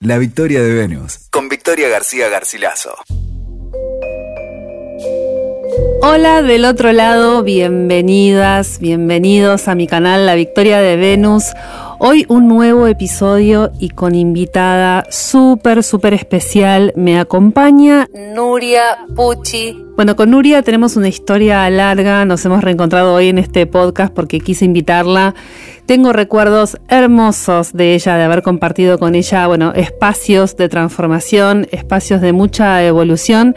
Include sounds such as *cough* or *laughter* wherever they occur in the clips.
La victoria de Venus, con Victoria García Garcilaso. Hola del otro lado, bienvenidas, bienvenidos a mi canal La Victoria de Venus. Hoy un nuevo episodio y con invitada súper, súper especial. Me acompaña Nuria Pucci. Bueno, con Nuria tenemos una historia larga, nos hemos reencontrado hoy en este podcast porque quise invitarla. Tengo recuerdos hermosos de ella, de haber compartido con ella, bueno, espacios de transformación, espacios de mucha evolución,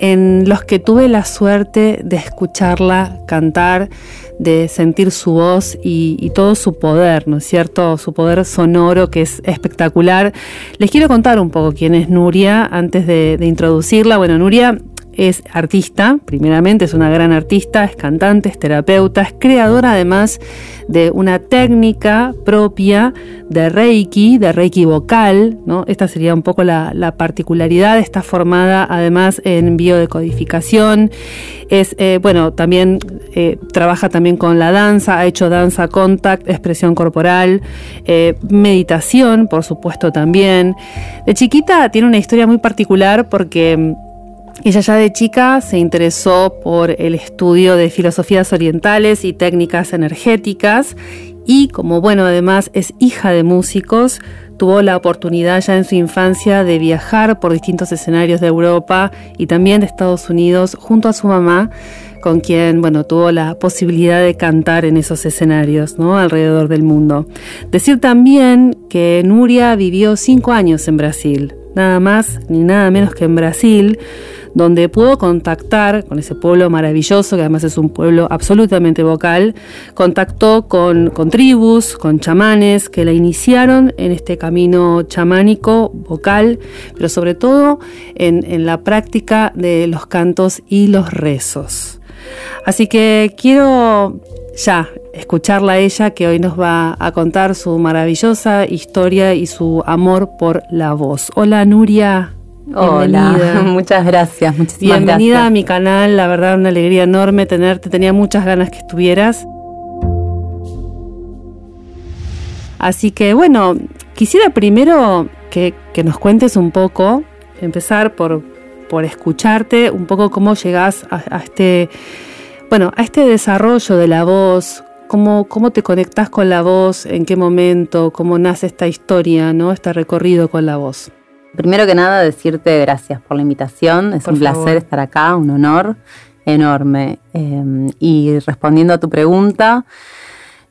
en los que tuve la suerte de escucharla cantar de sentir su voz y, todo su poder, ¿no es cierto? Su poder sonoro que es espectacular. Les quiero contar un poco quién es Nuria antes de, introducirla. Bueno, Nuria es artista, primeramente es una gran artista, es cantante, es terapeuta, es creadora además de una técnica propia de Reiki, de Reiki vocal, ¿no? Esta sería un poco la, particularidad, está formada además en biodecodificación, es, eh, bueno, también eh, trabaja también con la danza, ha hecho danza contact, expresión corporal, eh, meditación, por supuesto también. De chiquita tiene una historia muy particular porque ella ya de chica se interesó por el estudio de filosofías orientales y técnicas energéticas y como bueno además es hija de músicos, tuvo la oportunidad ya en su infancia de viajar por distintos escenarios de Europa y también de Estados Unidos junto a su mamá, con quien bueno tuvo la posibilidad de cantar en esos escenarios, ¿no? alrededor del mundo. Decir también que Nuria vivió cinco años en Brasil, nada más ni nada menos que en Brasil donde pudo contactar con ese pueblo maravilloso, que además es un pueblo absolutamente vocal, contactó con, tribus, con chamanes que la iniciaron en este camino chamánico, vocal, pero sobre todo en, la práctica de los cantos y los rezos. Así que quiero ya escucharla a ella que hoy nos va a contar su maravillosa historia y su amor por la voz. Hola Nuria. Hola, *laughs* muchas gracias, muchísimas Bienvenida a mi canal, la verdad una alegría enorme tenerte, tenía muchas ganas que estuvieras. Así que bueno, quisiera primero que, nos cuentes un poco, empezar por, por escucharte, un poco cómo llegás a, este, bueno, a este desarrollo de la voz, cómo, cómo te conectás con la voz, en qué momento, cómo nace esta historia, ¿no? Este recorrido con la voz. Primero que nada, decirte gracias por la invitación. Es un placer estar acá, un honor enorme. Em, y respondiendo a tu pregunta,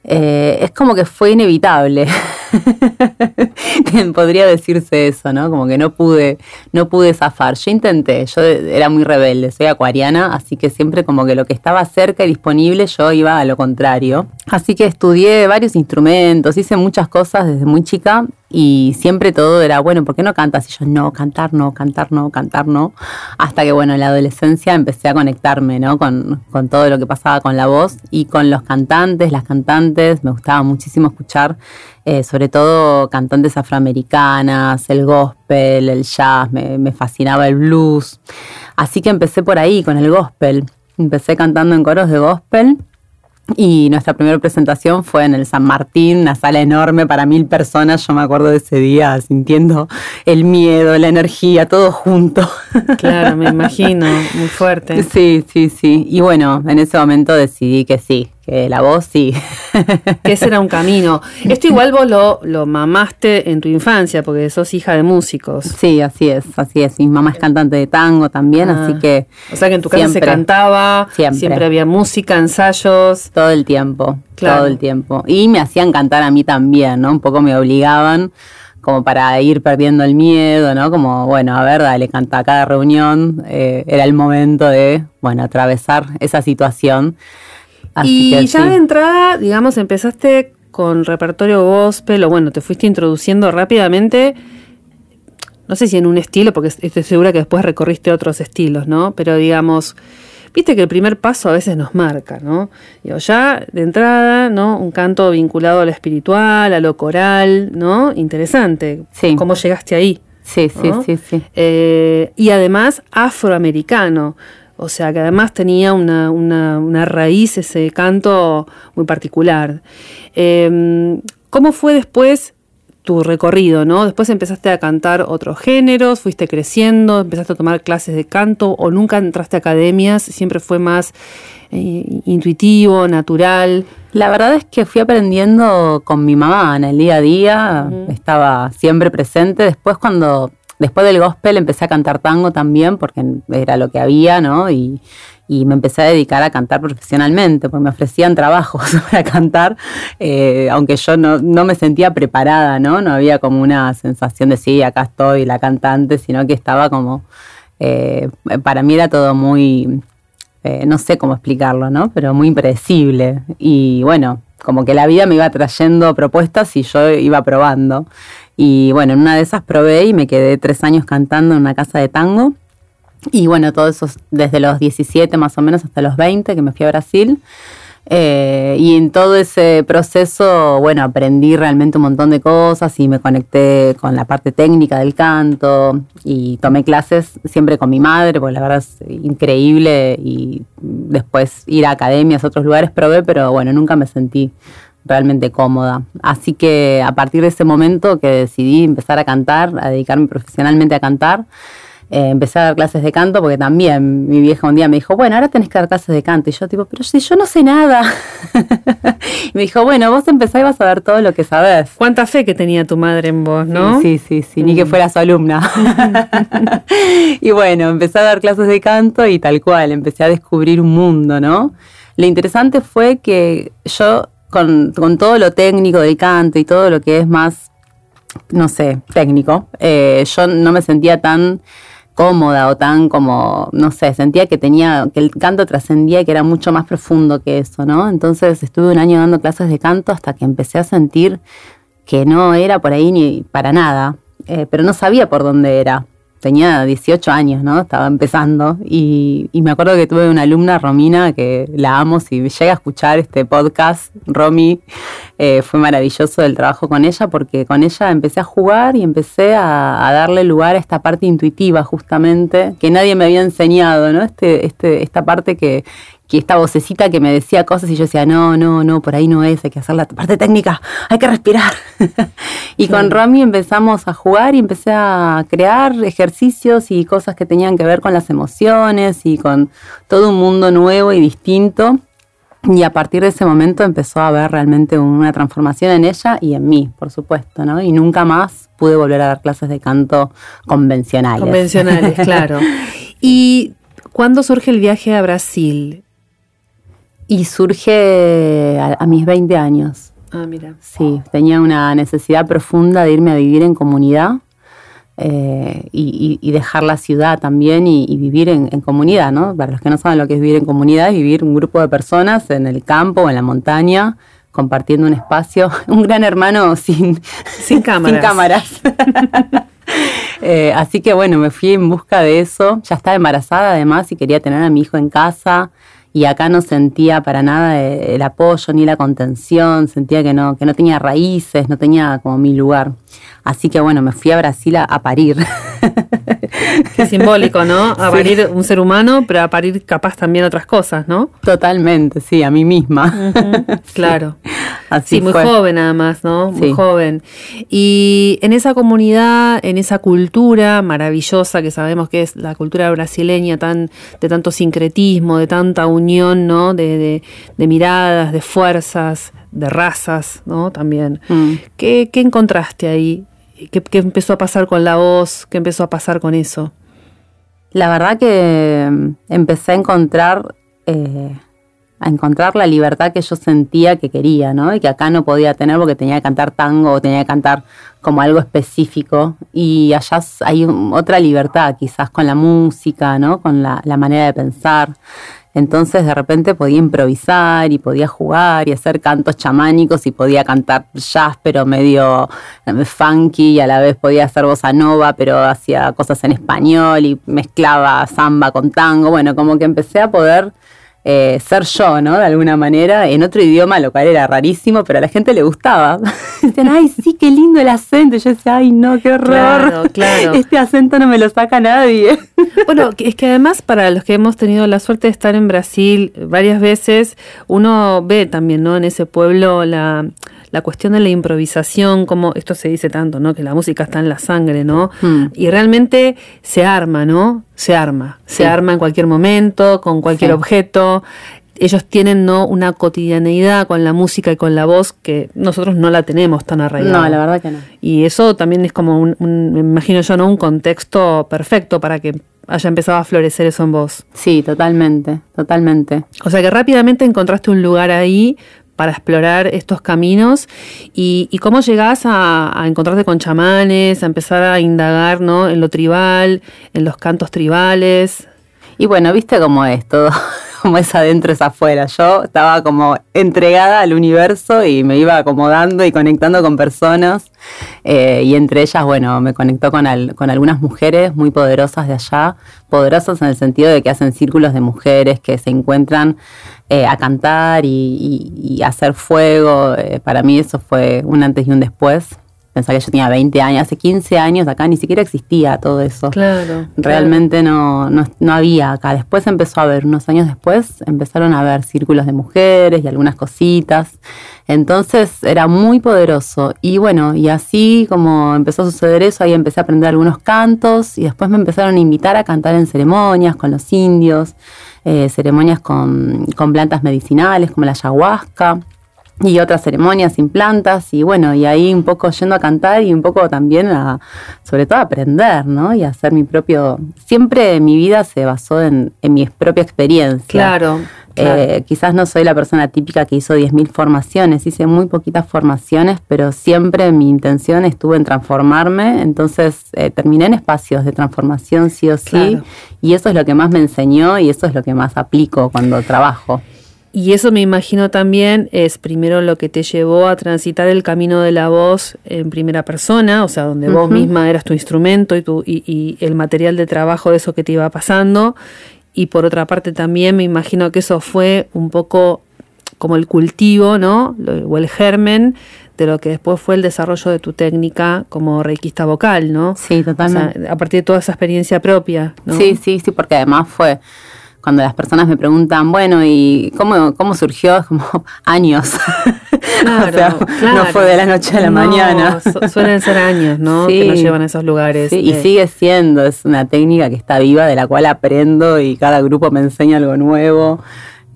eh, es como que fue inevitable. *laughs* Podría decirse eso, ¿no? Como que no pude, no pude zafar. Yo intenté, yo era muy rebelde, soy acuariana, así que siempre como que lo que estaba cerca y disponible yo iba a lo contrario. Así que estudié varios instrumentos, hice muchas cosas desde muy chica y siempre todo era, bueno, ¿por qué no cantas? Y yo, no, cantar no, cantar no, cantar no. Hasta que, bueno, en la adolescencia empecé a conectarme, ¿no? Con, con todo lo que pasaba con la voz y con los cantantes, las cantantes. Me gustaba muchísimo escuchar eh, sobre todo cantantes afroamericanas, el gospel, el jazz, me, fascinaba el blues. Así que empecé por ahí con el gospel. Empecé cantando en coros de gospel y nuestra primera presentación fue en el San Martín, una sala enorme para mil personas. Yo me acuerdo de ese día sintiendo el miedo, la energía, todo junto. *laughs* Claro, me imagino, muy fuerte. Sí, sí, sí. Y bueno, en ese momento decidí que sí, que la voz sí. Que ese era un camino. Esto igual vos lo, lo mamaste en tu infancia, porque sos hija de músicos. Sí, así es, así es. Mi mamá es cantante de tango también, así ah. que... O sea que en tu casa se cantaba, siempre. había música, ensayos. Todo el tiempo, todo el tiempo. Y me hacían cantar a mí también, ¿no? Un poco me obligaban como para ir perdiendo el miedo, ¿no? Como, bueno, a ver, dale, canta cada reunión. Eh, era el momento de, bueno, atravesar esa situación y ya de entrada, digamos, empezaste con repertorio gospel, o bueno, te fuiste introduciendo rápidamente, no sé si en un estilo, porque estoy segura que después recorriste otros estilos, ¿no? Pero digamos, viste que el primer paso a veces nos marca, ¿no? Digo, ya de entrada, ¿no? Un canto vinculado a lo espiritual, a lo coral, ¿no? Interesante. Sí. ¿Cómo llegaste ahí? Sí, sí, sí, sí. Eh, y además afroamericano. O sea que además tenía una, una, raíz ese canto muy particular. Em, ¿Cómo fue después tu recorrido, ¿no? Después empezaste a cantar otros géneros, fuiste creciendo, empezaste a tomar clases de canto o nunca entraste a academias, siempre fue más eh, intuitivo, natural. La verdad es que fui aprendiendo con mi mamá en el día a día, estaba siempre presente. Después cuando, después del gospel empecé a cantar tango también, porque era lo que había, ¿no? Y, me empecé a dedicar a cantar profesionalmente, porque me ofrecían trabajos *laughs* para cantar, eh, aunque yo no, me sentía preparada, ¿no? No había como una sensación de sí, acá estoy la cantante, sino que estaba como, eh, para mí era todo muy, eh, no sé cómo explicarlo, ¿no? Pero muy impredecible. Y bueno, como que la vida me iba trayendo propuestas y yo iba probando. Y bueno, en una de esas probé y me quedé tres años cantando en una casa de tango y bueno, todo eso desde los 17 más o menos hasta los 20 que me fui a Brasil. Eh, y en todo ese proceso, bueno, aprendí realmente un montón de cosas y me conecté con la parte técnica del canto y tomé clases siempre con mi madre, porque la verdad es increíble y después ir a academias, a otros lugares probé, pero bueno, nunca me sentí realmente cómoda. Así que a partir de ese momento que decidí empezar a cantar, a dedicarme profesionalmente a cantar, eh, empecé a dar clases de canto porque también mi vieja un día me dijo, bueno, ahora tenés que dar clases de canto. Y yo tipo, pero si yo no sé nada. *laughs* y me dijo, bueno, vos empezás y vas a ver todo lo que sabes. Cuánta fe que tenía tu madre en vos, ¿no? Sí, sí, sí, ni que mm. fuera su alumna. *laughs* y bueno, empecé a dar clases de canto y tal cual, empecé a descubrir un mundo, ¿no? Lo interesante fue que yo, con, con todo lo técnico del canto y todo lo que es más no sé, técnico. Eh, yo no me sentía tan cómoda o tan como, no sé, sentía que tenía, que el canto trascendía y que era mucho más profundo que eso, ¿no? Entonces estuve un año dando clases de canto hasta que empecé a sentir que no era por ahí ni para nada, eh, pero no sabía por dónde era tenía 18 años, ¿no? Estaba empezando y, me acuerdo que tuve una alumna, Romina, que la amo, si llega a escuchar este podcast, Romy, eh, fue maravilloso el trabajo con ella porque con ella empecé a jugar y empecé a, darle lugar a esta parte intuitiva justamente, que nadie me había enseñado, ¿no? Este, este, esta parte que, que esta vocecita que me decía cosas y yo decía, no, no, no, por ahí no es, hay que hacer la parte técnica, hay que respirar. *laughs* y con Romy empezamos a jugar y empecé a crear ejercicios y cosas que tenían que ver con las emociones y con todo un mundo nuevo y distinto. Y a partir de ese momento empezó a haber realmente una transformación en ella y en mí, por supuesto, ¿no? Y nunca más pude volver a dar clases de canto convencionales. Convencionales, *laughs* claro. ¿Y cuándo surge el viaje a Brasil? Y surge a, mis 20 años. Ah, mira. Sí, tenía una necesidad profunda de irme a vivir en comunidad eh, y, dejar la ciudad también y, vivir en, comunidad, ¿no? Para los que no saben lo que es vivir en comunidad, es vivir un grupo de personas en el campo o en la montaña, compartiendo un espacio, *laughs* un gran hermano sin, sin cámaras. *laughs* sin cámaras. *laughs* Eh, así que bueno, me fui en busca de eso. Ya estaba embarazada además y quería tener a mi hijo en casa y acá no sentía para nada el apoyo ni la contención, sentía que no, que no tenía raíces, no tenía como mi lugar. Así que bueno, me fui a Brasil a, parir. *laughs* Qué simbólico, ¿no? *laughs* A parir un ser humano, pero a parir capaz también otras cosas, ¿no? Totalmente, sí, a mí misma. *laughs* claro. Así sí, muy joven además, ¿no? Muy joven. Y en esa comunidad, en esa cultura maravillosa que sabemos que es la cultura brasileña, tan, de tanto sincretismo, de tanta unión, ¿no? De, de, miradas, de fuerzas, de razas, ¿no? También. Mm. ¿Qué, ¿Qué encontraste ahí? ¿Qué, empezó a pasar con la voz? ¿Qué empezó a pasar con eso? La verdad que mm, empecé a encontrar, eh, a encontrar la libertad que yo sentía que quería, ¿no? Y que acá no podía tener porque tenía que cantar tango o tenía que cantar como algo específico. Y allá hay otra libertad, quizás con la música, ¿no? Con la, la manera de pensar. Entonces de repente podía improvisar y podía jugar y hacer cantos chamánicos y podía cantar jazz pero medio eh, funky y a la vez podía hacer bossa nova pero hacía cosas en español y mezclaba samba con tango. Bueno, como que empecé a poder eh, ser yo, ¿no? De alguna manera, en otro idioma, lo cual era rarísimo, pero a la gente le gustaba. *laughs* Decían, ay, sí, qué lindo el acento. Y yo decía, ay, no, qué horror. Claro, *laughs* claro. Este acento no me lo saca nadie. *laughs* Bueno, es que además, para los que hemos tenido la suerte de estar en Brasil varias veces, uno ve también, ¿no? En ese pueblo la la cuestión de la improvisación, como esto se dice tanto, ¿no? Que la música está en la sangre, ¿no? Mm. Y realmente se arma, ¿no? Se arma. Se arma en cualquier momento, con cualquier Sí. objeto. Ellos tienen ¿no? una cotidianeidad con la música y con la voz que nosotros no la tenemos tan arraigada. No, la verdad que no. Y eso también es como un, un- me imagino yo, ¿no? Un contexto perfecto para que haya empezado a florecer eso en vos. Sí, totalmente, totalmente. O sea que rápidamente encontraste un lugar ahí para explorar estos caminos y, y cómo llegás a, a encontrarte con chamanes, a empezar a indagar ¿no? en lo tribal, en los cantos tribales. Y bueno, viste cómo es todo, como es adentro es afuera. Yo estaba como entregada al universo y me iba acomodando y conectando con personas. eh, y entre ellas, bueno, me conectó con, con algunas mujeres muy poderosas de allá, poderosas en el sentido de que hacen círculos de mujeres que se encuentran eh, a cantar y hacer fuego. Eh, para mí eso fue un antes y un después. Pensá que yo tenía 20 años, hace 15 años acá ni siquiera existía todo eso. Claro. Realmente no, no, no había acá. Después empezó a haber, unos años después, empezaron a haber círculos de mujeres y algunas cositas. Entonces era muy poderoso. Y bueno, y así como empezó a suceder eso, ahí empecé a aprender algunos cantos y después me empezaron a invitar a cantar en ceremonias con los indios, eh, ceremonias con, con plantas medicinales como la ayahuasca y otras ceremonias sin plantas y bueno, y ahí un poco yendo a cantar y un poco también a, sobre todo a aprender, ¿no? Y a hacer mi propio, siempre mi vida se basó en, en mi propia experiencia. Claro. Eh, quizás no soy la persona típica que hizo 10.000 formaciones, hice muy poquitas formaciones, pero siempre mi intención estuvo en transformarme, entonces eh, terminé en espacios de transformación sí o sí, Claro. y eso es lo que más me enseñó y eso es lo que más aplico cuando trabajo. Y eso me imagino también es primero lo que te llevó a transitar el camino de la voz en primera persona, o sea, donde vos misma eras tu instrumento y, tu, y, y el material de trabajo de eso que te iba pasando. Y por otra parte también me imagino que eso fue un poco como el cultivo, ¿no? O el germen de lo que después fue el desarrollo de tu técnica como reikista vocal, ¿no? Sí, O sea, totalmente. a partir de toda esa experiencia propia, ¿no? Sí, sí, sí, porque además fue cuando las personas me preguntan, bueno, ¿y cómo, cómo surgió? Es como *laughs* años. Claro, *laughs* o sea, claro. no fue de la noche a la No, mañana. su- suelen ser años, ¿no? Sí. Que nos llevan a esos lugares. Sí, y Eh, sigue siendo, es una técnica que está viva, de la cual aprendo y cada grupo me enseña algo nuevo.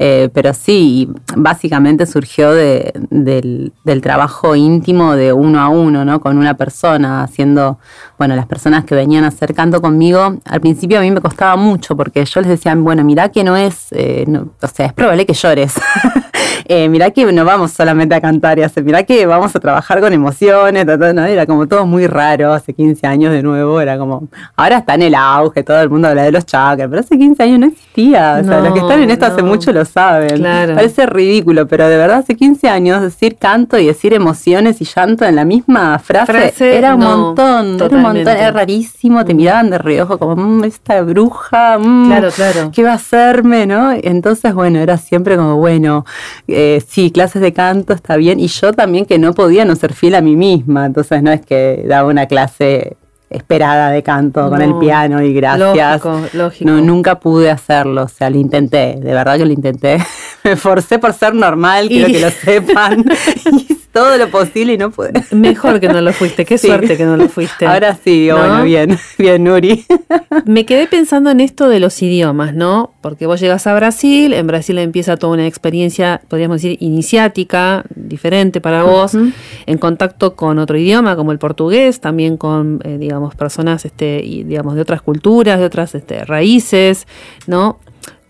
Eh, pero sí, básicamente surgió de- del, del trabajo íntimo de uno a uno, ¿no? Con una persona, haciendo, bueno, las personas que venían a hacer canto conmigo, al principio a mí me costaba mucho porque yo les decía, bueno, mirá que no es, eh, o sea, es probable que llores. *laughs* Eh, mirá que no vamos solamente a cantar y hacer, mirá que vamos a trabajar con emociones, ta, ta, ¿no? era como todo muy raro, hace 15 años de nuevo, era como, ahora está en el auge, todo el mundo habla de los chakras, pero hace 15 años no existía, o sea, No, los que están en esto hace mucho lo saben, Claro. parece ridículo, pero de verdad hace 15 años decir canto y decir emociones y llanto en la misma frase, Frase, era un no, montón, era un montón, era rarísimo, te miraban de reojo como, "Mm, esta bruja, mm, Claro, claro. ¿qué va a hacerme, no? Entonces, bueno, era siempre como, bueno, eh, sí, clases de canto está bien. Y yo también que no podía no ser fiel a mí misma. Entonces, no es que daba una clase esperada de canto con el piano y gracias. Lógico, lógico. No, nunca pude hacerlo, o sea, lo intenté, de verdad que lo intenté. *laughs* Me forcé por ser normal, quiero Y- que lo *laughs* sepan. *laughs* todo lo posible y no pude. Mejor que no lo fuiste, qué *laughs* Sí. suerte que no lo fuiste. Ahora sí, bueno, bien, *laughs* bien, Nuri. *laughs* Me quedé pensando en esto de los idiomas, ¿no? Porque vos llegas a Brasil, en Brasil empieza toda una experiencia, podríamos decir, iniciática, diferente para vos, en contacto con otro idioma, como el portugués, también con, eh, digamos, personas, este, y, digamos, de otras culturas, de otras este, raíces, ¿no?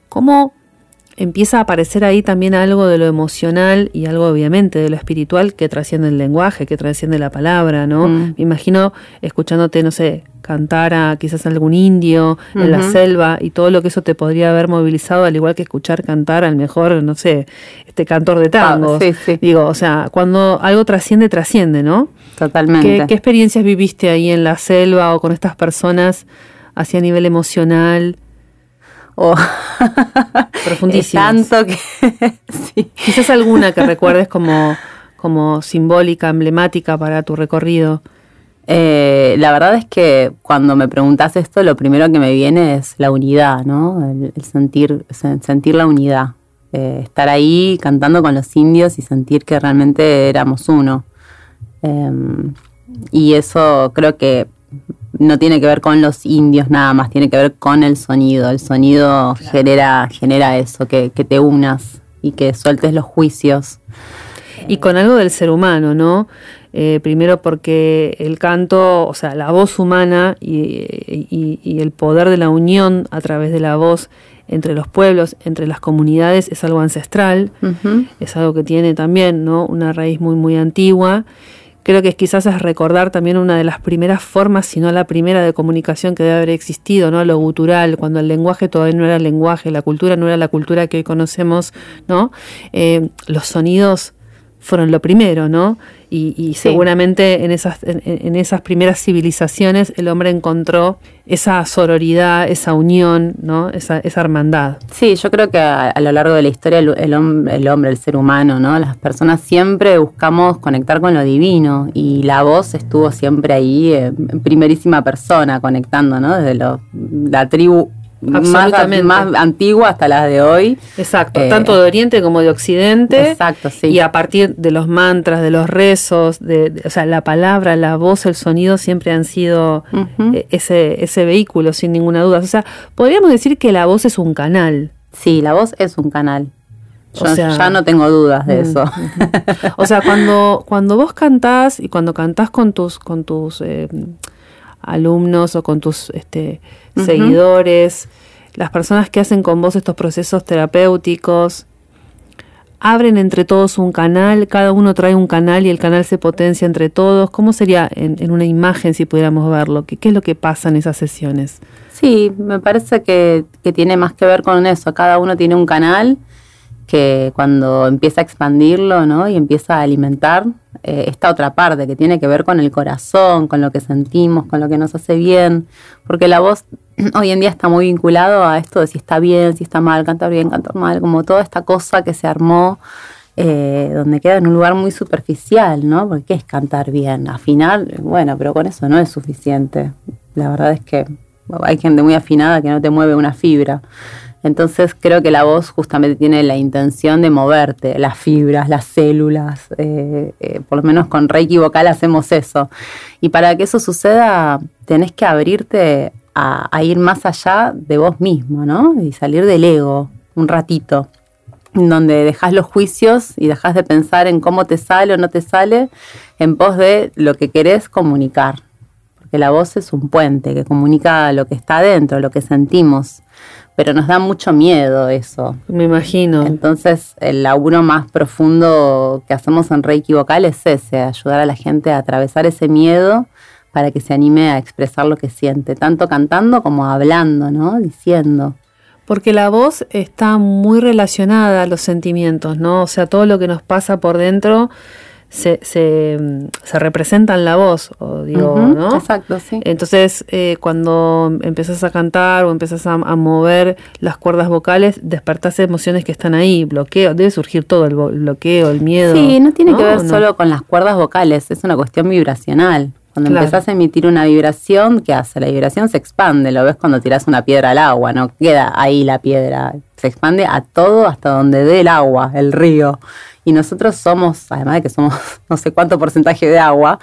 ¿Cómo empieza a aparecer ahí también algo de lo emocional y algo obviamente de lo espiritual que trasciende el lenguaje, que trasciende la palabra, ¿no? Mm. Me imagino escuchándote, no sé, cantar a quizás algún indio en la selva y todo lo que eso te podría haber movilizado, al igual que escuchar cantar al mejor, no sé, este cantor de tangos. sí, sí. Digo, o sea, cuando algo trasciende, trasciende, ¿no? Totalmente. ¿Qué, qué experiencias viviste ahí en la selva o con estas personas hacia nivel emocional? Oh. *laughs* Profundísimas. Tanto que *laughs* sí. Quizás alguna que recuerdes como, como simbólica, emblemática para tu recorrido. Eh, la verdad es que cuando me preguntas esto, lo primero que me viene es la unidad, ¿no? El, el sentir, sen- sentir la unidad. eh, estar ahí cantando con los indios y sentir que realmente éramos uno. Em, y eso creo que no tiene que ver con los indios nada más, tiene que ver con el sonido. El sonido genera, genera eso, que, te unas y que sueltes los juicios. Y con algo del ser humano, ¿no? Eh, primero porque el canto, o sea, la voz humana y, el poder de la unión a través de la voz entre los pueblos, entre las comunidades, es algo ancestral, es algo que tiene también ¿no? una raíz muy, muy antigua Creo que quizás es recordar también una de las primeras formas, si no la primera de comunicación que debe haber existido, ¿no? Lo gutural, cuando el lenguaje todavía no era el lenguaje, la cultura no era la cultura que hoy conocemos, ¿no? Eh, los sonidos fueron lo primero, ¿no? Y, seguramente en esas, en, esas primeras civilizaciones el hombre encontró esa sororidad, esa unión, ¿no? Esa, esa hermandad. Sí, yo creo que a, lo largo de la historia el, el, hombre, el ser humano, ¿no? Las personas siempre buscamos conectar con lo divino y la voz estuvo siempre ahí en primerísima persona conectando, ¿no? Desde la tribu más, antigua hasta las de hoy. Exacto, eh, tanto de Oriente como de Occidente. Exacto, sí. Y a partir de los mantras, de los rezos, de, o sea, la palabra, la voz, el sonido siempre han sido eh, ese, ese vehículo, sin ninguna duda. O sea, podríamos decir que la voz es un canal. Sí, la voz es un canal. Yo o sea, ya no tengo dudas de mm, eso. o sea, cuando, cuando vos cantás y cuando cantás con tus, con tus eh, alumnos o con tus este, seguidores, las personas que hacen con vos estos procesos terapéuticos, abren entre todos un canal, cada uno trae un canal y el canal se potencia entre todos. ¿Cómo sería en, una imagen si pudiéramos verlo? ¿Qué, ¿Qué, es lo que pasa en esas sesiones? Sí, me parece que, que tiene más que ver con eso. Cada uno tiene un canal que cuando empieza a expandirlo ¿no? y empieza a alimentar eh, esta otra parte que tiene que ver con el corazón, con lo que sentimos, con lo que nos hace bien, porque la voz *clears throat* hoy en día está muy vinculado a esto de si está bien, si está mal, cantar bien, cantar mal, como toda esta cosa que se armó eh, donde queda en un lugar muy superficial, ¿no? Porque ¿qué es cantar bien? Afinar, bueno, pero con eso no es suficiente. La verdad es que hay gente muy afinada que no te mueve una fibra. Entonces creo que la voz justamente tiene la intención de moverte, las fibras, las células, eh, eh, por lo menos con Reiki vocal hacemos eso. Y para que eso suceda tenés que abrirte a, a, ir más allá de vos mismo, ¿no? Y salir del ego un ratito, donde dejas los juicios y dejas de pensar en cómo te sale o no te sale, en pos de lo que querés comunicar. Porque la voz es un puente que comunica lo que está adentro, lo que sentimos pero nos da mucho miedo eso. Me imagino. Entonces, el laburo más profundo que hacemos en Reiki Vocal es ese, ayudar a la gente a atravesar ese miedo para que se anime a expresar lo que siente, tanto cantando como hablando, ¿no? Diciendo. Porque la voz está muy relacionada a los sentimientos, ¿no? O sea, todo lo que nos pasa por dentro se, se, se representa en la voz, o digo, ¿no? Exacto, sí. Entonces, eh, cuando empezás a cantar o empezás a, mover las cuerdas vocales, despertás emociones que están ahí, bloqueo, debe surgir todo el bloqueo, el miedo. Sí, no tiene que ver solo con las cuerdas vocales, es una cuestión vibracional. Cuando empezás a emitir una vibración, ¿qué hace? La vibración se expande, lo ves cuando tirás una piedra al agua, no queda ahí la piedra, se expande a todo hasta donde dé el agua, el río y nosotros somos, además de que somos *laughs* no sé cuánto porcentaje de agua,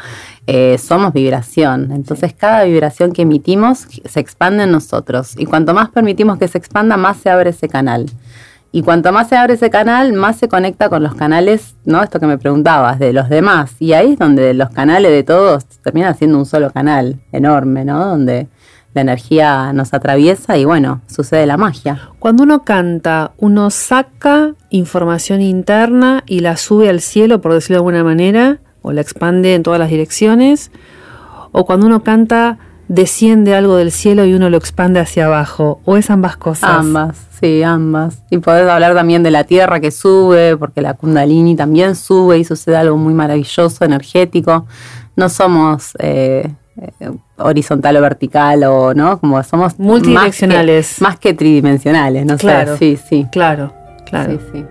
eh, somos vibración. Entonces cada vibración que emitimos se expande en nosotros y cuanto más permitimos que se expanda, más se abre ese canal. Y cuanto más se abre ese canal, más se conecta con los canales, ¿no? Esto que me preguntabas, de los demás. Y ahí es donde los canales de todos terminan siendo un solo canal enorme, ¿no? Donde la energía nos atraviesa y bueno, sucede la magia. Cuando uno canta, uno saca información interna y la sube al cielo, por decirlo de alguna manera, o la expande en todas las direcciones, o cuando uno canta, desciende algo del cielo y uno lo expande hacia abajo, o es ambas cosas. Ambas, sí, ambas. Y podés hablar también de la tierra que sube, porque la kundalini también sube y sucede algo muy maravilloso, energético. No somos... Eh, horizontal o vertical o no como somos multidireccionales. más que, tridimensionales no claro, sí sí. Claro claro. Sí,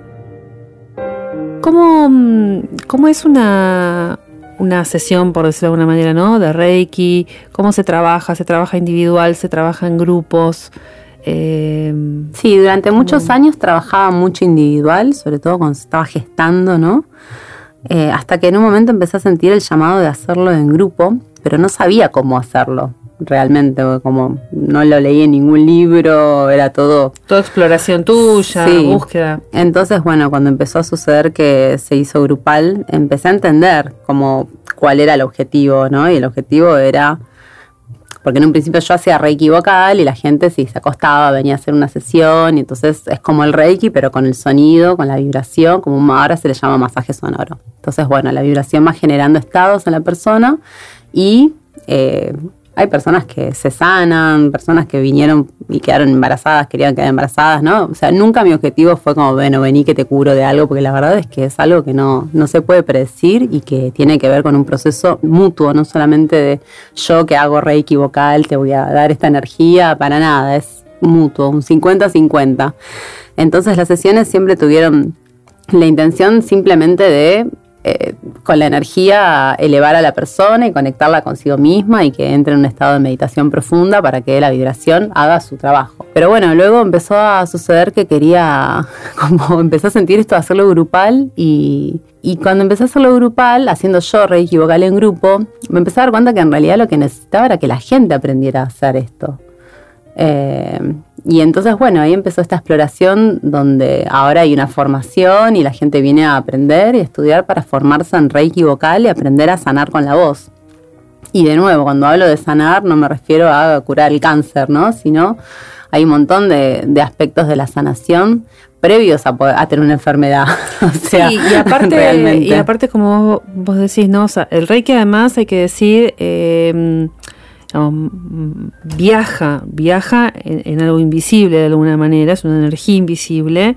¿Cómo, ¿Cómo, es una, una sesión, por decirlo de alguna manera, ¿no? De Reiki, cómo se trabaja, se trabaja individual, se trabaja en grupos, Em, sí, durante muchos años trabajaba mucho individual, sobre todo cuando estaba gestando, ¿no? Eh, hasta que en un momento empecé a sentir el llamado de hacerlo en grupo, pero no sabía cómo hacerlo realmente, como no lo leí en ningún libro, era todo... Toda exploración tuya, búsqueda. Entonces, bueno, cuando empezó a suceder que se hizo grupal, empecé a entender como cuál era el objetivo, ¿no? Y el objetivo era porque en un principio yo hacía reiki vocal y la gente sí se acostaba, venía a hacer una sesión y entonces es como el reiki pero con el sonido, con la vibración, como ahora se le llama masaje sonoro. Entonces bueno, la vibración va generando estados en la persona y eh, hay personas que se sanan, personas que vinieron y quedaron embarazadas, querían quedar embarazadas, ¿no? O sea, nunca mi objetivo fue como, bueno, vení que te curo de algo, porque la verdad es que es algo que no, no se puede predecir y que tiene que ver con un proceso mutuo, no solamente de yo que hago reiki vocal, te voy a dar esta energía, para nada, es mutuo, un 50-50. Entonces las sesiones siempre tuvieron la intención simplemente de eh, con la energía elevar a la persona y conectarla consigo misma y que entre en un estado de meditación profunda para que la vibración haga su trabajo. Pero bueno, luego empezó a suceder que quería, *laughs* como empezó a sentir esto hacerlo grupal y, y cuando empecé a hacerlo grupal, haciendo yo Reiki vocal en grupo, me empecé a dar cuenta que en realidad lo que necesitaba era que la gente aprendiera a hacer esto. Eh, y entonces, bueno, ahí empezó esta exploración donde ahora hay una formación y la gente viene a aprender y estudiar para formarse en Reiki vocal y aprender a sanar con la voz. Y de nuevo, cuando hablo de sanar, no me refiero a curar el cáncer, ¿no? Sino hay un montón de, aspectos de la sanación previos a, tener una enfermedad. *laughs* sí, y aparte, y aparte como vos, decís, ¿no? el Reiki además hay que decir... Eh, viaja, viaja en, algo invisible de alguna manera, es una energía invisible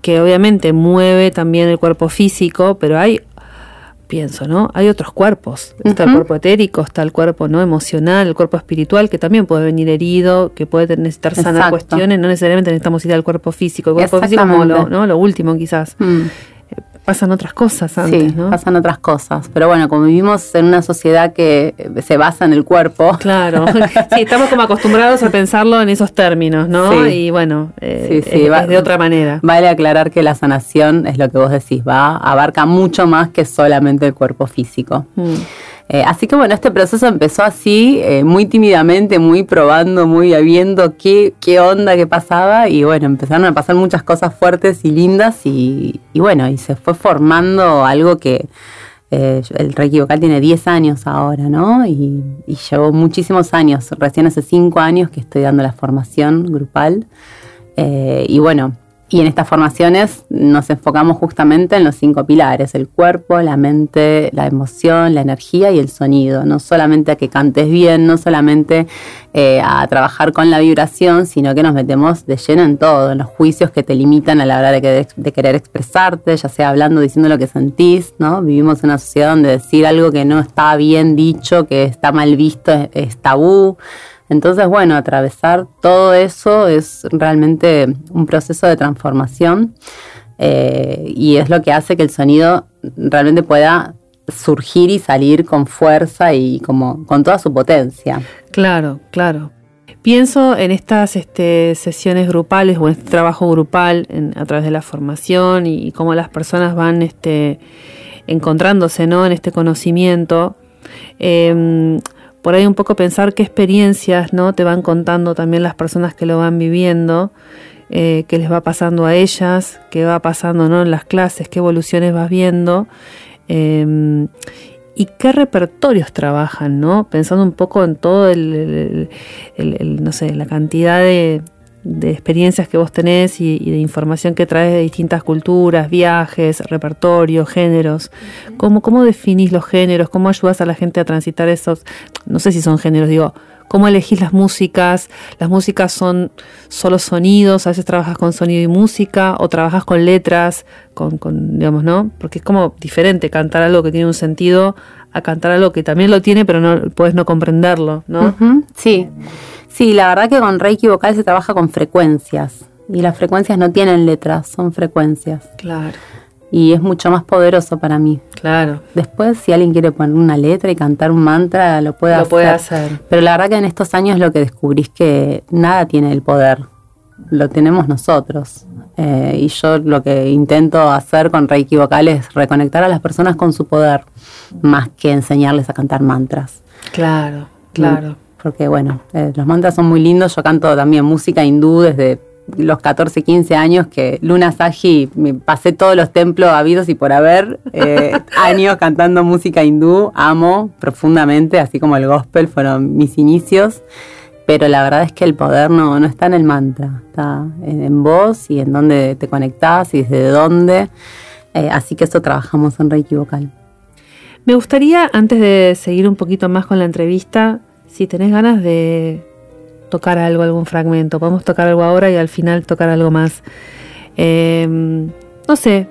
que obviamente mueve también el cuerpo físico, pero hay pienso, ¿no? Hay otros cuerpos. Está el cuerpo etérico, está el cuerpo no emocional, el cuerpo espiritual, que también puede venir herido, que puede necesitar sanar cuestiones. No necesariamente necesitamos ir al cuerpo físico. El cuerpo físico como lo, ¿no? lo último, quizás. Mm pasan otras cosas antes, sí, pasan otras cosas. Pero bueno, como vivimos en una sociedad que se basa en el cuerpo. Claro, *laughs* sí, estamos como acostumbrados a pensarlo en esos términos, ¿no? Y bueno, eh, es, de otra manera. Vale aclarar que la sanación es lo que vos decís, va, abarca mucho más que solamente el cuerpo físico. Mm. Eh, así que bueno, este proceso empezó así, eh, muy tímidamente, muy probando, muy viendo qué, qué onda, qué pasaba y bueno, empezaron a pasar muchas cosas fuertes y lindas y, bueno, y se fue formando algo que eh, el Reiki Vocal tiene 10 años ahora, ¿no? Y, y llevo muchísimos años, recién hace 5 años que estoy dando la formación grupal. y bueno, y en estas formaciones nos enfocamos justamente en los cinco pilares, el cuerpo, la mente, la emoción, la energía y el sonido. No solamente a que cantes bien, no solamente eh, a trabajar con la vibración, sino que nos metemos de lleno en todo, en los juicios que te limitan a la hora de, querer expresarte, ya sea hablando, diciendo lo que sentís, ¿no? Vivimos en una sociedad donde decir algo que no está bien dicho, que está mal visto, es tabú. Entonces, bueno, atravesar todo eso es realmente un proceso de transformación eh, y es lo que hace que el sonido realmente pueda surgir y salir con fuerza y como con toda su potencia. Claro, claro. Pienso en estas este, sesiones grupales o en este trabajo grupal a través de la formación y, cómo las personas van este, encontrándose ¿no? en este conocimiento. Em, por ahí un poco pensar qué experiencias ¿no? te van contando también las personas que lo van viviendo, eh, qué les va pasando a ellas, qué va pasando ¿no? en las clases, qué evoluciones vas viendo. Em, y qué repertorios trabajan, ¿no? Pensando un poco en todo el no sé, la cantidad de, de experiencias que vos tenés y, de información que traes de distintas culturas, viajes, repertorios, géneros. ¿Cómo, ¿Cómo definís los géneros? ¿Cómo ayudas a la gente a transitar esos? No sé si son géneros, digo, ¿cómo elegís las músicas? ¿Las músicas son solo sonidos? ¿A veces trabajas con sonido y música? ¿O trabajas con letras? Con, con digamos, ¿no? Porque es como diferente cantar algo que tiene un sentido a cantar algo que también lo tiene, pero no puedes no comprenderlo, ¿no? Sí. Sí, la verdad que con Reiki vocal se trabaja con frecuencias y las frecuencias no tienen letras, son frecuencias. Claro. Y es mucho más poderoso para mí. Claro. Después, si alguien quiere poner una letra y cantar un mantra, lo puede lo hacer. Puede hacer. Pero la verdad que en estos años lo que descubrí es que nada tiene el poder lo tenemos nosotros. Eh, y yo lo que intento hacer con Reiki vocal es reconectar a las personas con su poder, más que enseñarles a cantar mantras. Claro, claro. Porque bueno, eh, los mantras son muy lindos. Yo canto también música hindú desde los 14, 15 años que Luna Saji, me pasé todos los templos habidos y por haber, eh, *laughs* años cantando música hindú, amo profundamente, así como el gospel fueron mis inicios, pero la verdad es que el poder no, no está en el mantra, está en, vos y en dónde te conectás y desde dónde, eh, así que eso trabajamos en Reiki Vocal. Me gustaría, antes de seguir un poquito más con la entrevista, si tenés ganas de tocar algo, algún fragmento. Podemos tocar algo ahora y al final tocar algo más. Em, no sé,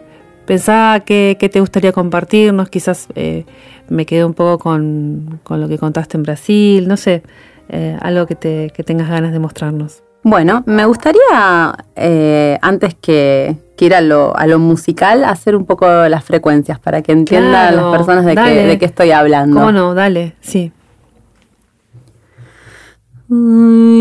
pensaba que, te gustaría compartirnos. Quizás eh, me quedé un poco con, lo que contaste en Brasil. No sé, eh, algo que, te, tengas ganas de mostrarnos. Bueno, me gustaría, eh, antes que, que, ir a lo, a lo, musical, hacer un poco las frecuencias para que entiendan las personas de, de qué estoy hablando. ¿Cómo no? Dale, sí. you.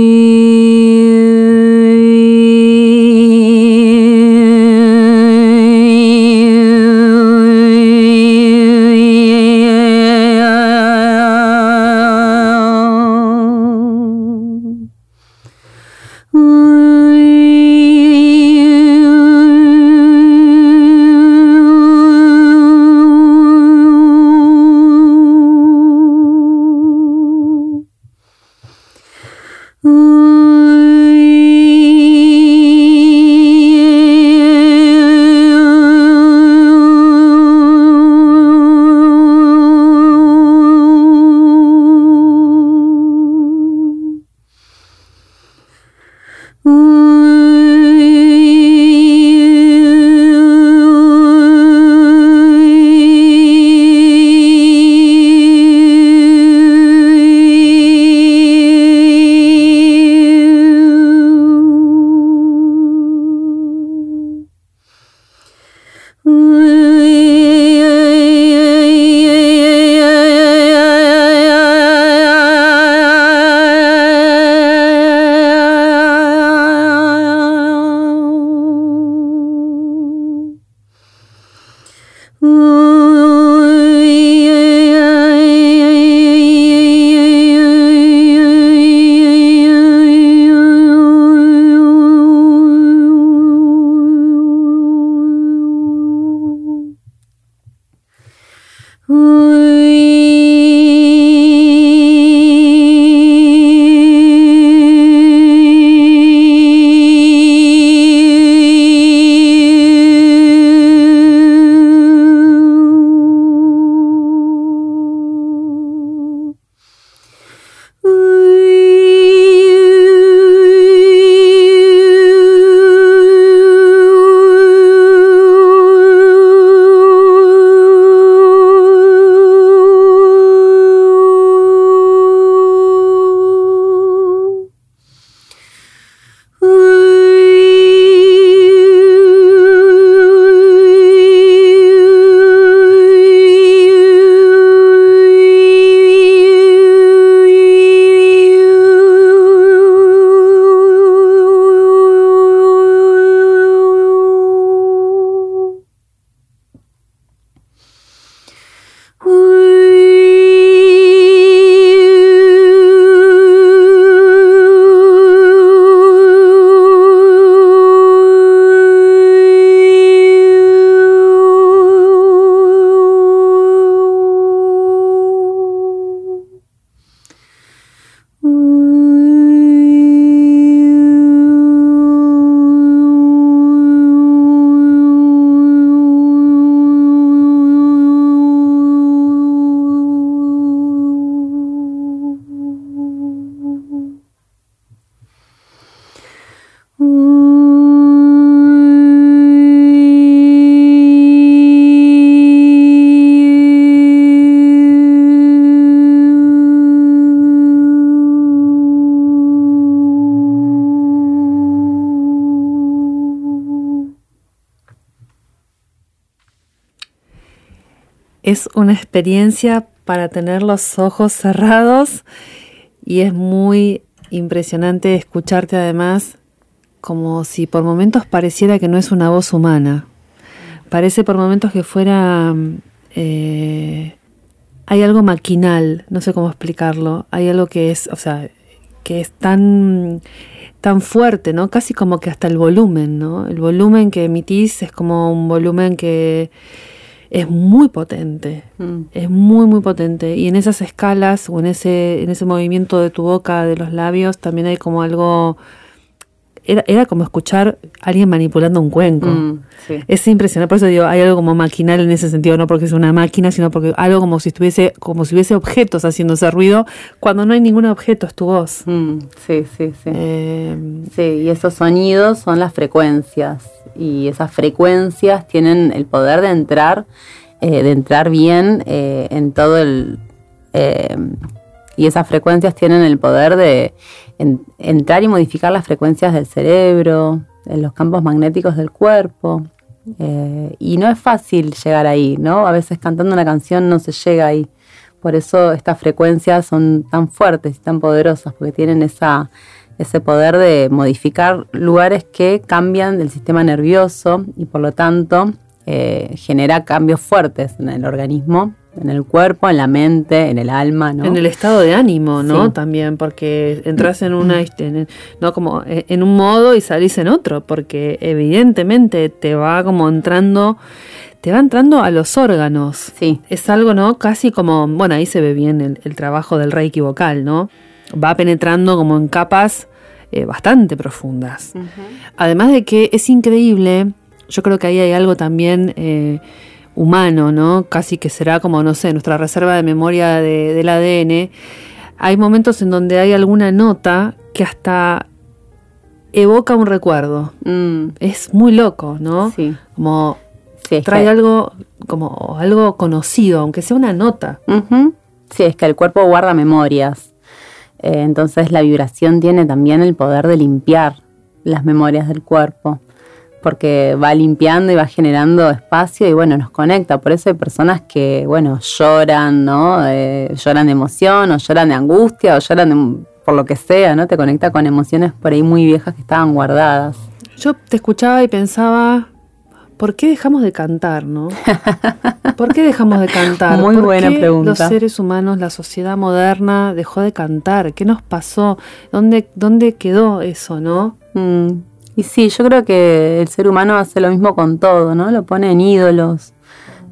Es una experiencia para tener los ojos cerrados y es muy impresionante escucharte además como si por momentos pareciera que no es una voz humana. Parece por momentos que fuera... Eh, hay algo maquinal, no sé cómo explicarlo. Hay algo que es, o sea, que es tan, tan fuerte, ¿no? Casi como que hasta el volumen, ¿no? El volumen que emitís es como un volumen que es muy potente, mm. es muy muy potente y en esas escalas o en ese en ese movimiento de tu boca, de los labios, también hay como algo era, era como escuchar a alguien manipulando un cuenco. Mm, es impresionante, por eso digo, hay algo como maquinal en ese sentido, no porque es una máquina, sino porque algo como si estuviese, como si hubiese objetos haciendo ese ruido, cuando no hay ningún objeto, es tu voz. Mm, sí, sí, sí. Eh, sí, y esos sonidos son las frecuencias, y esas frecuencias tienen el poder de entrar, eh, de entrar bien eh, en todo el y esas frecuencias tienen el poder de entrar y modificar las frecuencias del cerebro, en los campos magnéticos del cuerpo. Eh, y no es fácil llegar ahí, ¿no? A veces cantando una canción no se llega ahí. Por eso estas frecuencias son tan fuertes y tan poderosas, porque tienen esa, ese poder de modificar lugares que cambian el sistema nervioso y por lo tanto eh, genera cambios fuertes en el organismo en el cuerpo, en la mente, en el alma, ¿no? En el estado de ánimo, ¿no? También, porque entras en una, este, no como eh, en un modo y salís en otro, porque evidentemente te va como entrando, te va entrando a los órganos. Sí. Es algo, ¿no? Casi como, bueno, ahí se ve bien el, trabajo del reiki vocal, ¿no? Va penetrando como en capas eh, bastante profundas. Además de que es increíble, yo creo que ahí hay algo también... Eh, humano, ¿no? Casi que será como, no sé, nuestra reserva de memoria del ADN. Hay momentos en donde hay alguna nota que hasta evoca un recuerdo. Mm. Es muy loco, ¿no? Sí. Como trae algo, como algo conocido, aunque sea una nota. Sí, es que el cuerpo guarda memorias. Eh, entonces la vibración tiene también el poder de limpiar las memorias del cuerpo porque va limpiando y va generando espacio y bueno, nos conecta. Por eso hay personas que, bueno, lloran, ¿no? Eh, lloran de emoción o lloran de angustia o lloran por lo que sea, ¿no? Te conecta con emociones por ahí muy viejas que estaban guardadas. Yo te escuchaba y pensaba, ¿por qué dejamos de cantar, no? *laughs* ¿Por qué dejamos de cantar? Muy buena qué pregunta. Los seres humanos, la sociedad moderna dejó de cantar. ¿Qué nos pasó? ¿Dónde, dónde quedó eso, no? Mm. Y sí, yo creo que el ser humano hace lo mismo con todo, ¿no? Lo pone en ídolos,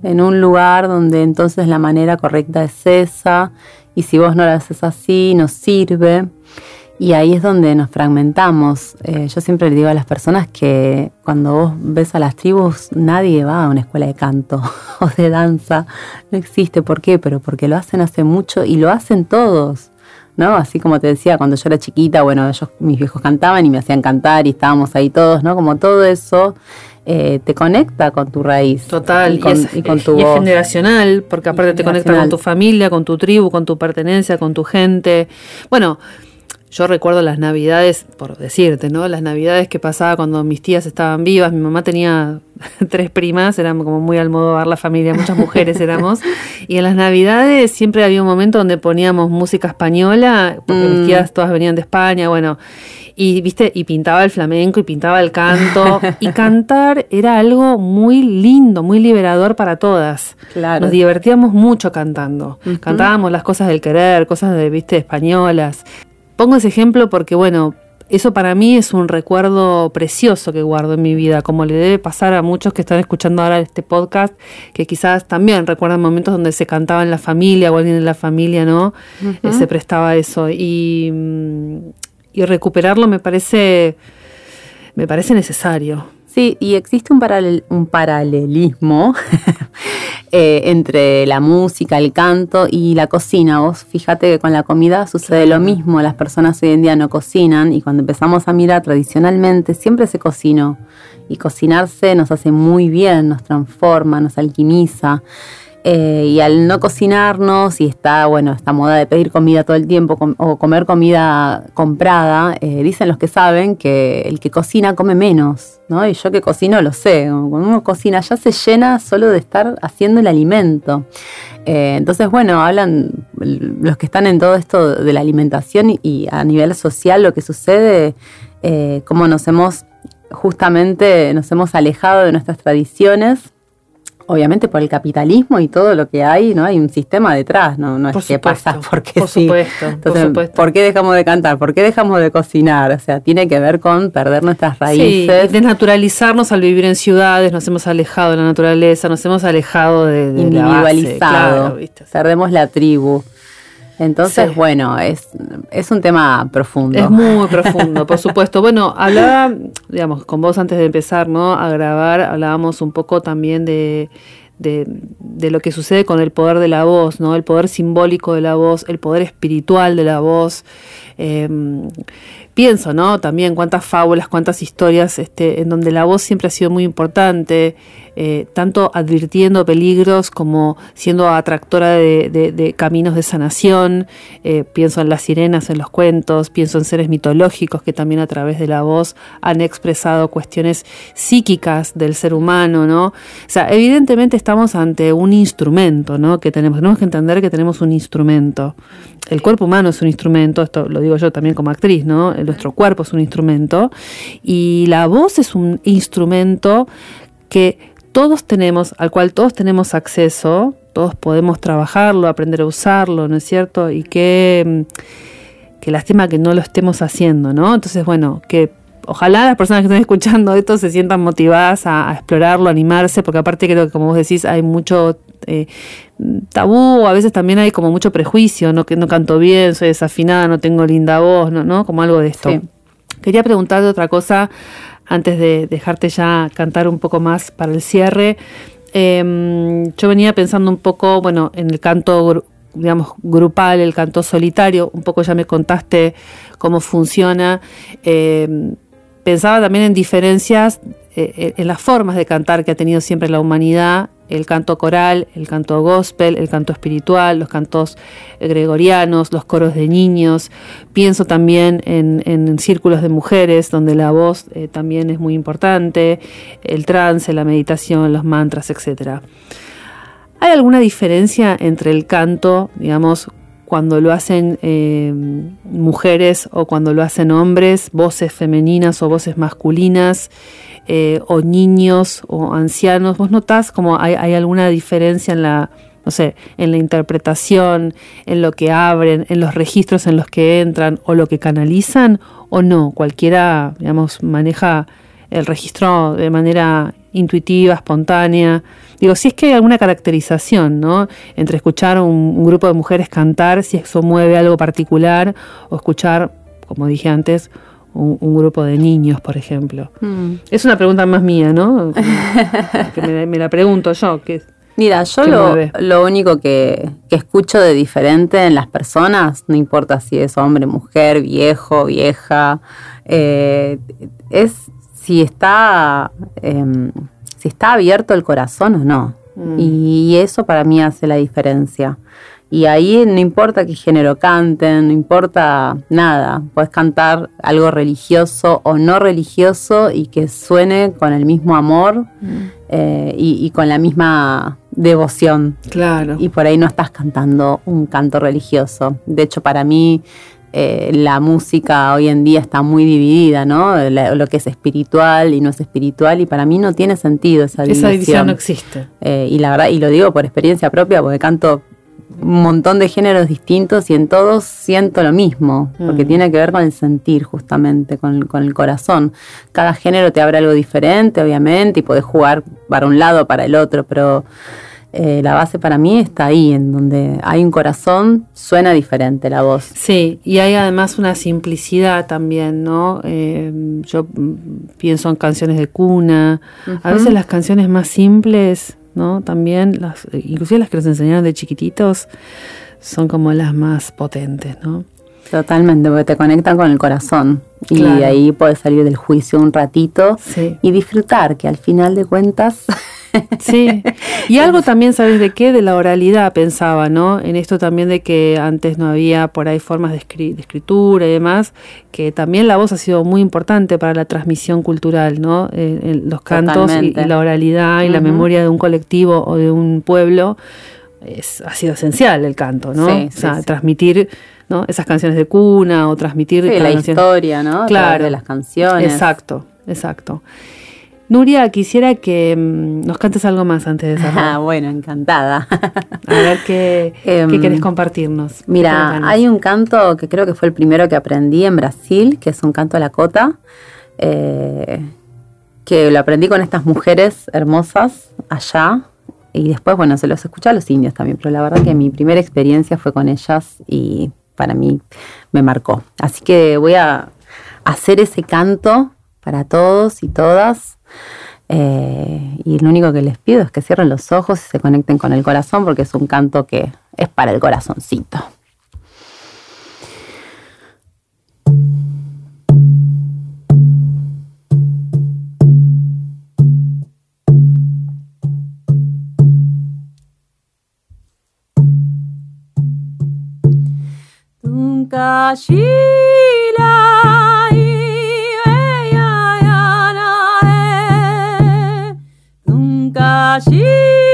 en un lugar donde entonces la manera correcta es esa, y si vos no lo haces así, no sirve. Y ahí es donde nos fragmentamos. Eh, yo siempre le digo a las personas que cuando vos ves a las tribus, nadie va a una escuela de canto *laughs* o de danza. No existe. ¿Por qué? Pero porque lo hacen hace mucho y lo hacen todos. ¿No? Así como te decía, cuando yo era chiquita, bueno, ellos, mis viejos cantaban y me hacían cantar y estábamos ahí todos, ¿no? Como todo eso eh, te conecta con tu raíz. Total, y, con, es, tu es generacional, porque aparte te conecta con tu familia, con tu tribu, con tu pertenencia, con tu gente. Bueno, yo recuerdo las navidades, por decirte, ¿no? Las navidades que pasaba cuando mis tías estaban vivas, mi mamá tenía *laughs* tres primas, éramos como muy al modo la familia, muchas mujeres éramos, y en las navidades siempre había un momento donde poníamos música española, porque mis mm. tías todas venían de España, bueno, y viste, y pintaba el flamenco y pintaba el canto, *laughs* y cantar era algo muy lindo, muy liberador para todas. Claro. Nos divertíamos mucho cantando. Cantábamos las cosas del querer, cosas de, viste, españolas. Pongo ese ejemplo porque, bueno, eso para mí es un recuerdo precioso que guardo en mi vida, como le debe pasar a muchos que están escuchando ahora este podcast, que quizás también recuerdan momentos donde se cantaba en la familia o alguien en la familia, ¿no? Eh, se prestaba eso. Y, mm, y recuperarlo me parece, me parece necesario. Sí, y existe un, un paralelismo *laughs* eh, entre la música, el canto y la cocina. Vos fíjate que con la comida sucede lo mismo. Las personas hoy en día no cocinan y cuando empezamos a mirar tradicionalmente siempre se cocinó. Y cocinarse nos hace muy bien, nos transforma, nos alquimiza. Eh, y al no cocinarnos y está, bueno, esta moda de pedir comida todo el tiempo o comer comida comprada, eh, dicen los que saben que el que cocina come menos, ¿no? Y yo que cocino lo sé, cuando uno cocina ya se llena solo de estar haciendo el alimento. Eh, entonces, bueno, hablan los que están en todo esto de la alimentación y, a nivel social lo que sucede eh, cómo nos hemos, justamente, nos hemos alejado de nuestras tradiciones obviamente por el capitalismo y todo lo que hay, ¿no? Hay un sistema detrás, ¿no? No es que pasa *laughs* porque por sí. Supuesto, Entonces, por supuesto. ¿por qué dejamos de cantar? ¿Por qué dejamos de cocinar? O sea, tiene que ver con perder nuestras raíces. Sí, desnaturalizarnos al vivir en ciudades, nos hemos alejado de la naturaleza, nos hemos alejado de, de individualizado. La base, claro, Perdemos la tribu. Entonces, sí. bueno, es, es un tema profundo. Es muy *laughs* profundo, por supuesto. Bueno, hablaba, digamos, con vos antes de empezar, ¿no? A grabar, hablábamos un poco también de, de, de, lo que sucede con el poder de la voz, ¿no? El poder simbólico de la voz, el poder espiritual de la voz. Eh, pienso, ¿no? También cuántas fábulas, cuántas historias este, en donde la voz siempre ha sido muy importante, eh, tanto advirtiendo peligros como siendo atractora de, de, de caminos de sanación. Eh, pienso en las sirenas, en los cuentos, pienso en seres mitológicos que también a través de la voz han expresado cuestiones psíquicas del ser humano, ¿no? O sea, evidentemente estamos ante un instrumento, ¿no? Que tenemos, tenemos que entender que tenemos un instrumento. El cuerpo humano es un instrumento, esto lo digo yo también como actriz, ¿no? Nuestro cuerpo es un instrumento y la voz es un instrumento que todos tenemos, al cual todos tenemos acceso, todos podemos trabajarlo, aprender a usarlo, ¿no es cierto? Y que, que lástima que no lo estemos haciendo, ¿no? Entonces, bueno, que ojalá las personas que estén escuchando esto se sientan motivadas a, a explorarlo, a animarse, porque aparte creo que como vos decís hay mucho eh, tabú, a veces también hay como mucho prejuicio, no que no canto bien, soy desafinada, no tengo linda voz, no, ¿no? como algo de esto. Sí. Quería preguntarte otra cosa antes de dejarte ya cantar un poco más para el cierre. Eh, yo venía pensando un poco, bueno, en el canto digamos, grupal, el canto solitario, un poco ya me contaste cómo funciona. Eh, pensaba también en diferencias eh, en las formas de cantar que ha tenido siempre la humanidad, el canto coral, el canto gospel, el canto espiritual, los cantos gregorianos, los coros de niños. Pienso también en, círculos de mujeres donde la voz eh, también es muy importante, el trance, la meditación, los mantras, etc. ¿Hay alguna diferencia entre el canto, digamos, cuando lo hacen eh, mujeres o cuando lo hacen hombres, voces femeninas o voces masculinas, eh, o niños o ancianos? ¿Vos notás como hay, hay, alguna diferencia en la, no sé, en la interpretación, en lo que abren, en los registros en los que entran o lo que canalizan o no? Cualquiera, digamos, maneja el registro de manera intuitiva, espontánea. Digo, si es que hay alguna caracterización, ¿no? Entre escuchar un, un, grupo de mujeres cantar, si eso mueve algo particular, o escuchar, como dije antes, un, un grupo de niños, por ejemplo. Mm. Es una pregunta más mía, ¿no? *laughs* que me, me, la pregunto yo. Que, Mira, yo lo, lo, único que, que, escucho de diferente en las personas, no importa si es hombre, mujer, viejo, vieja, eh, es si está, eh, si está abierto el corazón o no. Mm. Y eso para mí hace la diferencia. Y ahí no importa qué género canten, no importa nada. Puedes cantar algo religioso o no religioso y que suene con el mismo amor mm. eh, y, y, con la misma devoción. Claro. Y por ahí no estás cantando un canto religioso. De hecho, para mí eh, la música hoy en día está muy dividida, ¿no? La, lo que es espiritual y no es espiritual, y para mí no tiene sentido esa división. Esa división no existe. Eh, y la verdad, y lo digo por experiencia propia, porque canto un montón de géneros distintos y en todos siento lo mismo, porque mm. tiene que ver con el sentir justamente, con el, con el, corazón. Cada género te abre algo diferente, obviamente, y podés jugar para un lado o para el otro, pero eh, la base para mí está ahí, en donde hay un corazón, suena diferente la voz. Sí, y hay además una simplicidad también, ¿no? Eh, yo pienso en canciones de cuna, uh -huh. a veces las canciones más simples, ¿no? También, las, inclusive las que nos enseñaron de chiquititos, son como las más potentes, ¿no? Totalmente, porque te conectan con el corazón y claro. ahí puedes salir del juicio un ratito sí. y disfrutar, que al final de cuentas *laughs* Sí, *laughs* y algo también, ¿sabes de qué? De la oralidad pensaba, ¿no? En esto también de que antes no había por ahí formas de, escri de, escritura y demás, que también la voz ha sido muy importante para la transmisión cultural, ¿no? Eh, los cantos y, y, la oralidad y uh -huh. la memoria de un colectivo o de un pueblo es, ha sido esencial el canto, ¿no? Sí, o sea, sí, sí. transmitir ¿no? esas canciones de cuna o transmitir la historia, ¿no? Claro. De las canciones. Exacto, exacto. Nuria, quisiera que mm, nos cantes algo más antes de Ah, cerrar. bueno, encantada. A ver qué, qué querés compartirnos. Mira, hay un canto que creo que fue el primero que aprendí en Brasil, que es un canto a la cota, eh, que lo aprendí con estas mujeres hermosas allá. Y después, bueno, se los escuché a los indios también, pero la verdad que mi primera experiencia fue con ellas y para mí me marcó. Así que voy a hacer ese canto para todos y todas. Eh, y lo único que les pido es que cierren los ojos y se conecten con el corazón, porque es un canto que es para el corazoncito. Tunca abacaxi.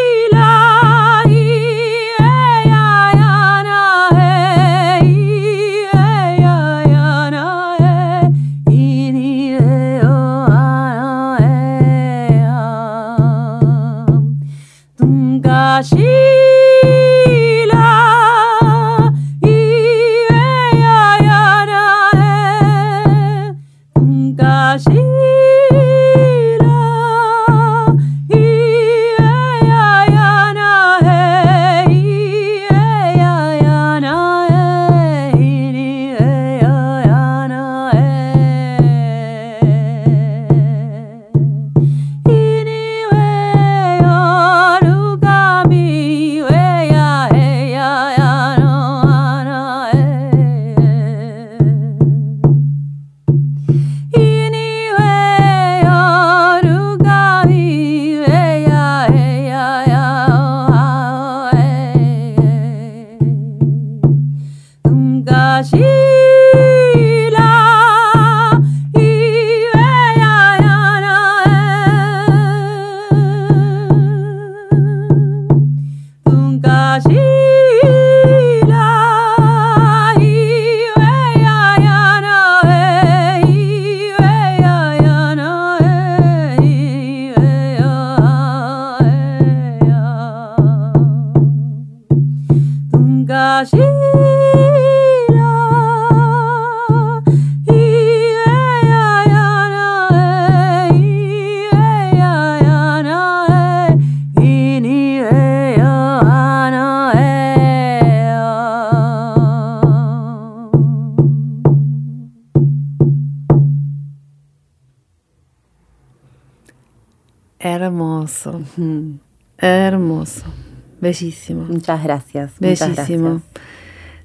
Bellísimo, Muchas gracias. muchas bellísimo. gracias.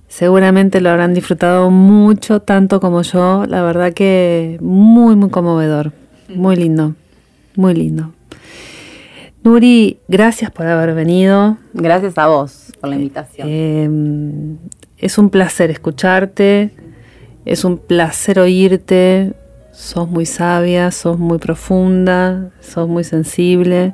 Seguramente lo habrán disfrutado mucho, tanto como yo. La verdad que muy, muy conmovedor. Muy lindo, muy lindo. Nuri, gracias por haber venido. Gracias a vos por la invitación. Eh, es un placer escucharte, es un placer oírte. Sos muy sabia, sos muy profunda, sos muy sensible.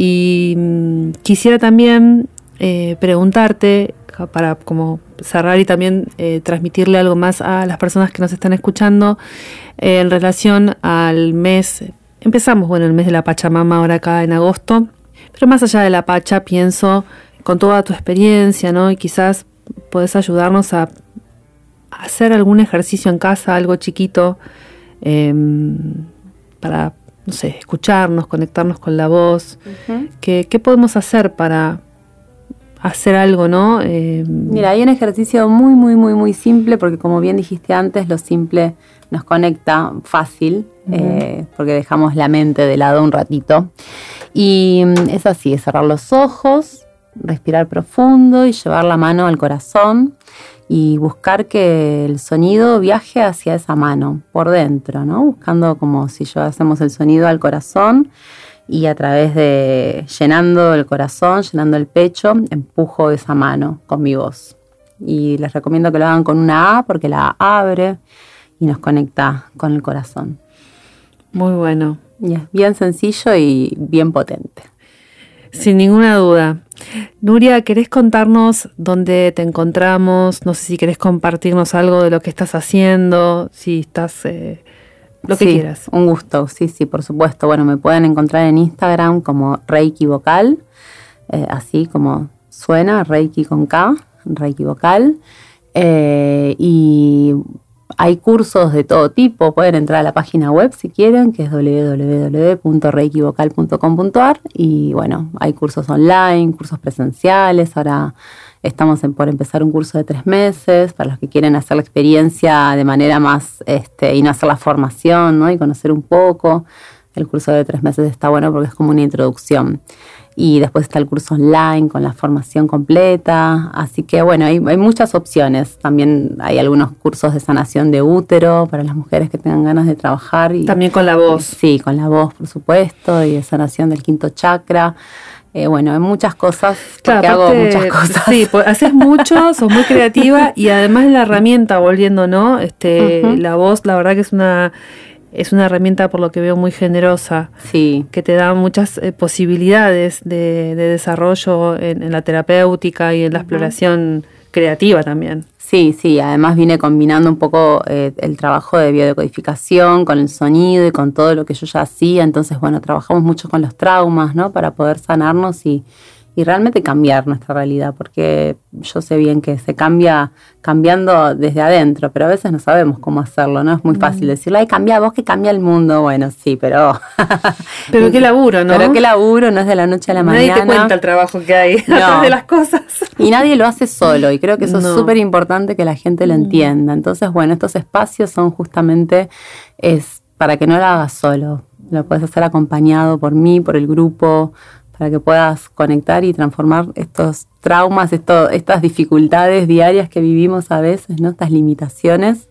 Y mm, quisiera también eh, preguntarte, para como cerrar y también eh, transmitirle algo más a las personas que nos están escuchando, eh, en relación al mes, empezamos, bueno, el mes de la Pachamama ahora acá en agosto, pero más allá de la Pacha, pienso con toda tu experiencia, ¿no? Y quizás podés ayudarnos a, a hacer algún ejercicio en casa, algo chiquito, em, para, no sé, escucharnos, conectarnos con la voz. ¿Qué, qué podemos hacer para hacer algo, no? Em, Mira, hay un ejercicio muy, muy, muy, muy simple, porque como bien dijiste antes, lo simple nos conecta fácil, eh, porque dejamos la mente de lado un ratito. Y mm, es así, es cerrar los ojos, respirar profundo y llevar la mano al corazón y buscar que el sonido viaje hacia esa mano, por dentro, ¿no? Buscando como si yo hacemos el sonido al corazón y a través de llenando el corazón, llenando el pecho, empujo esa mano con mi voz. Y les recomiendo que lo hagan con una A porque la A abre y nos conecta con el corazón. muy bueno. Y es bien sencillo y bien potente. Sin ninguna duda. Nuria, ¿querés contarnos dónde te encontramos? No sé si querés compartirnos algo de lo que estás haciendo, si estás... Eh, lo que quieras. Un gusto, sí, sí, por supuesto. Bueno, me pueden encontrar en Instagram como Reiki Vocal, eh, así como suena, Reiki con K, Reiki Vocal. Eh, y hay cursos de todo tipo, pueden entrar a la página web si quieren, que es www.reikivocal.com.ar y bueno, hay cursos online, cursos presenciales, ahora estamos por empezar un curso de tres meses para los que quieren hacer la experiencia de manera más, este, y no hacer la formación, ¿no? Y conocer un poco. El curso de tres meses está bueno porque es como una introducción y después está el curso online con la formación completa. Así que bueno, hay, muchas opciones. También hay algunos cursos de sanación de útero para las mujeres que tengan ganas de trabajar. Y, También con la voz. Sí, con la voz, por supuesto, y de sanación del quinto chakra. Eh, bueno, hay muchas cosas, porque hago muchas cosas. Sí, pues, haces mucho, *laughs* sos muy creativa y además la herramienta, volviendo, ¿no? Este, La voz, la verdad que es una es una herramienta por lo que veo muy generosa, sí. que te da muchas eh, posibilidades de, desarrollo en, la terapéutica y en la exploración creativa también. Sí, sí, además viene combinando un poco eh, el trabajo de biodecodificación con el sonido y con todo lo que yo ya hacía, entonces bueno, trabajamos mucho con los traumas, ¿no? Para poder sanarnos y, y realmente cambiar nuestra realidad, porque yo sé bien que se cambia cambiando desde adentro, pero a veces no sabemos cómo hacerlo, ¿no? Es muy fácil mm. decirlo, ay, cambia vos que cambia el mundo. Bueno, sí, pero... *laughs* pero qué laburo, ¿no? Pero qué laburo, no es de la noche a la mañana. Nadie te cuenta el trabajo que hay *laughs* no. de las cosas. Y nadie lo hace solo, y creo que eso es súper importante que la gente lo mm. entienda. Entonces, bueno, estos espacios son justamente es para que no lo hagas solo. Lo puedes hacer acompañado por mí, por el grupo, para que puedas conectar y transformar estos traumas, estas dificultades diarias que vivimos a veces, ¿no? estas limitaciones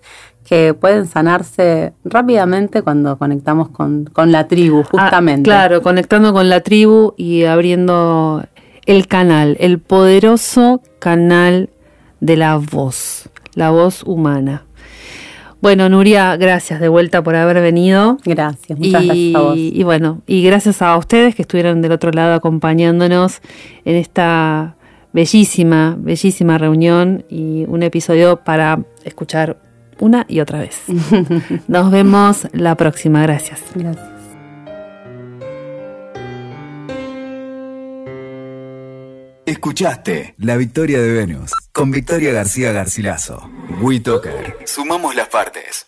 que pueden sanarse rápidamente cuando conectamos con, la tribu, ah, justamente. claro, conectando con la tribu y abriendo el canal, el poderoso canal de la voz, la voz humana. Bueno, Nuria, gracias de vuelta por haber venido. Gracias, muchas gracias a vos. Y bueno, y gracias a ustedes que estuvieron del otro lado acompañándonos en esta bellísima, bellísima reunión y un episodio para escuchar una y otra vez. *laughs* Nos vemos la próxima. Gracias. Gracias. Escuchaste La Victoria de Venus con Victoria García Garcilaso. WeToker. Sumamos las partes.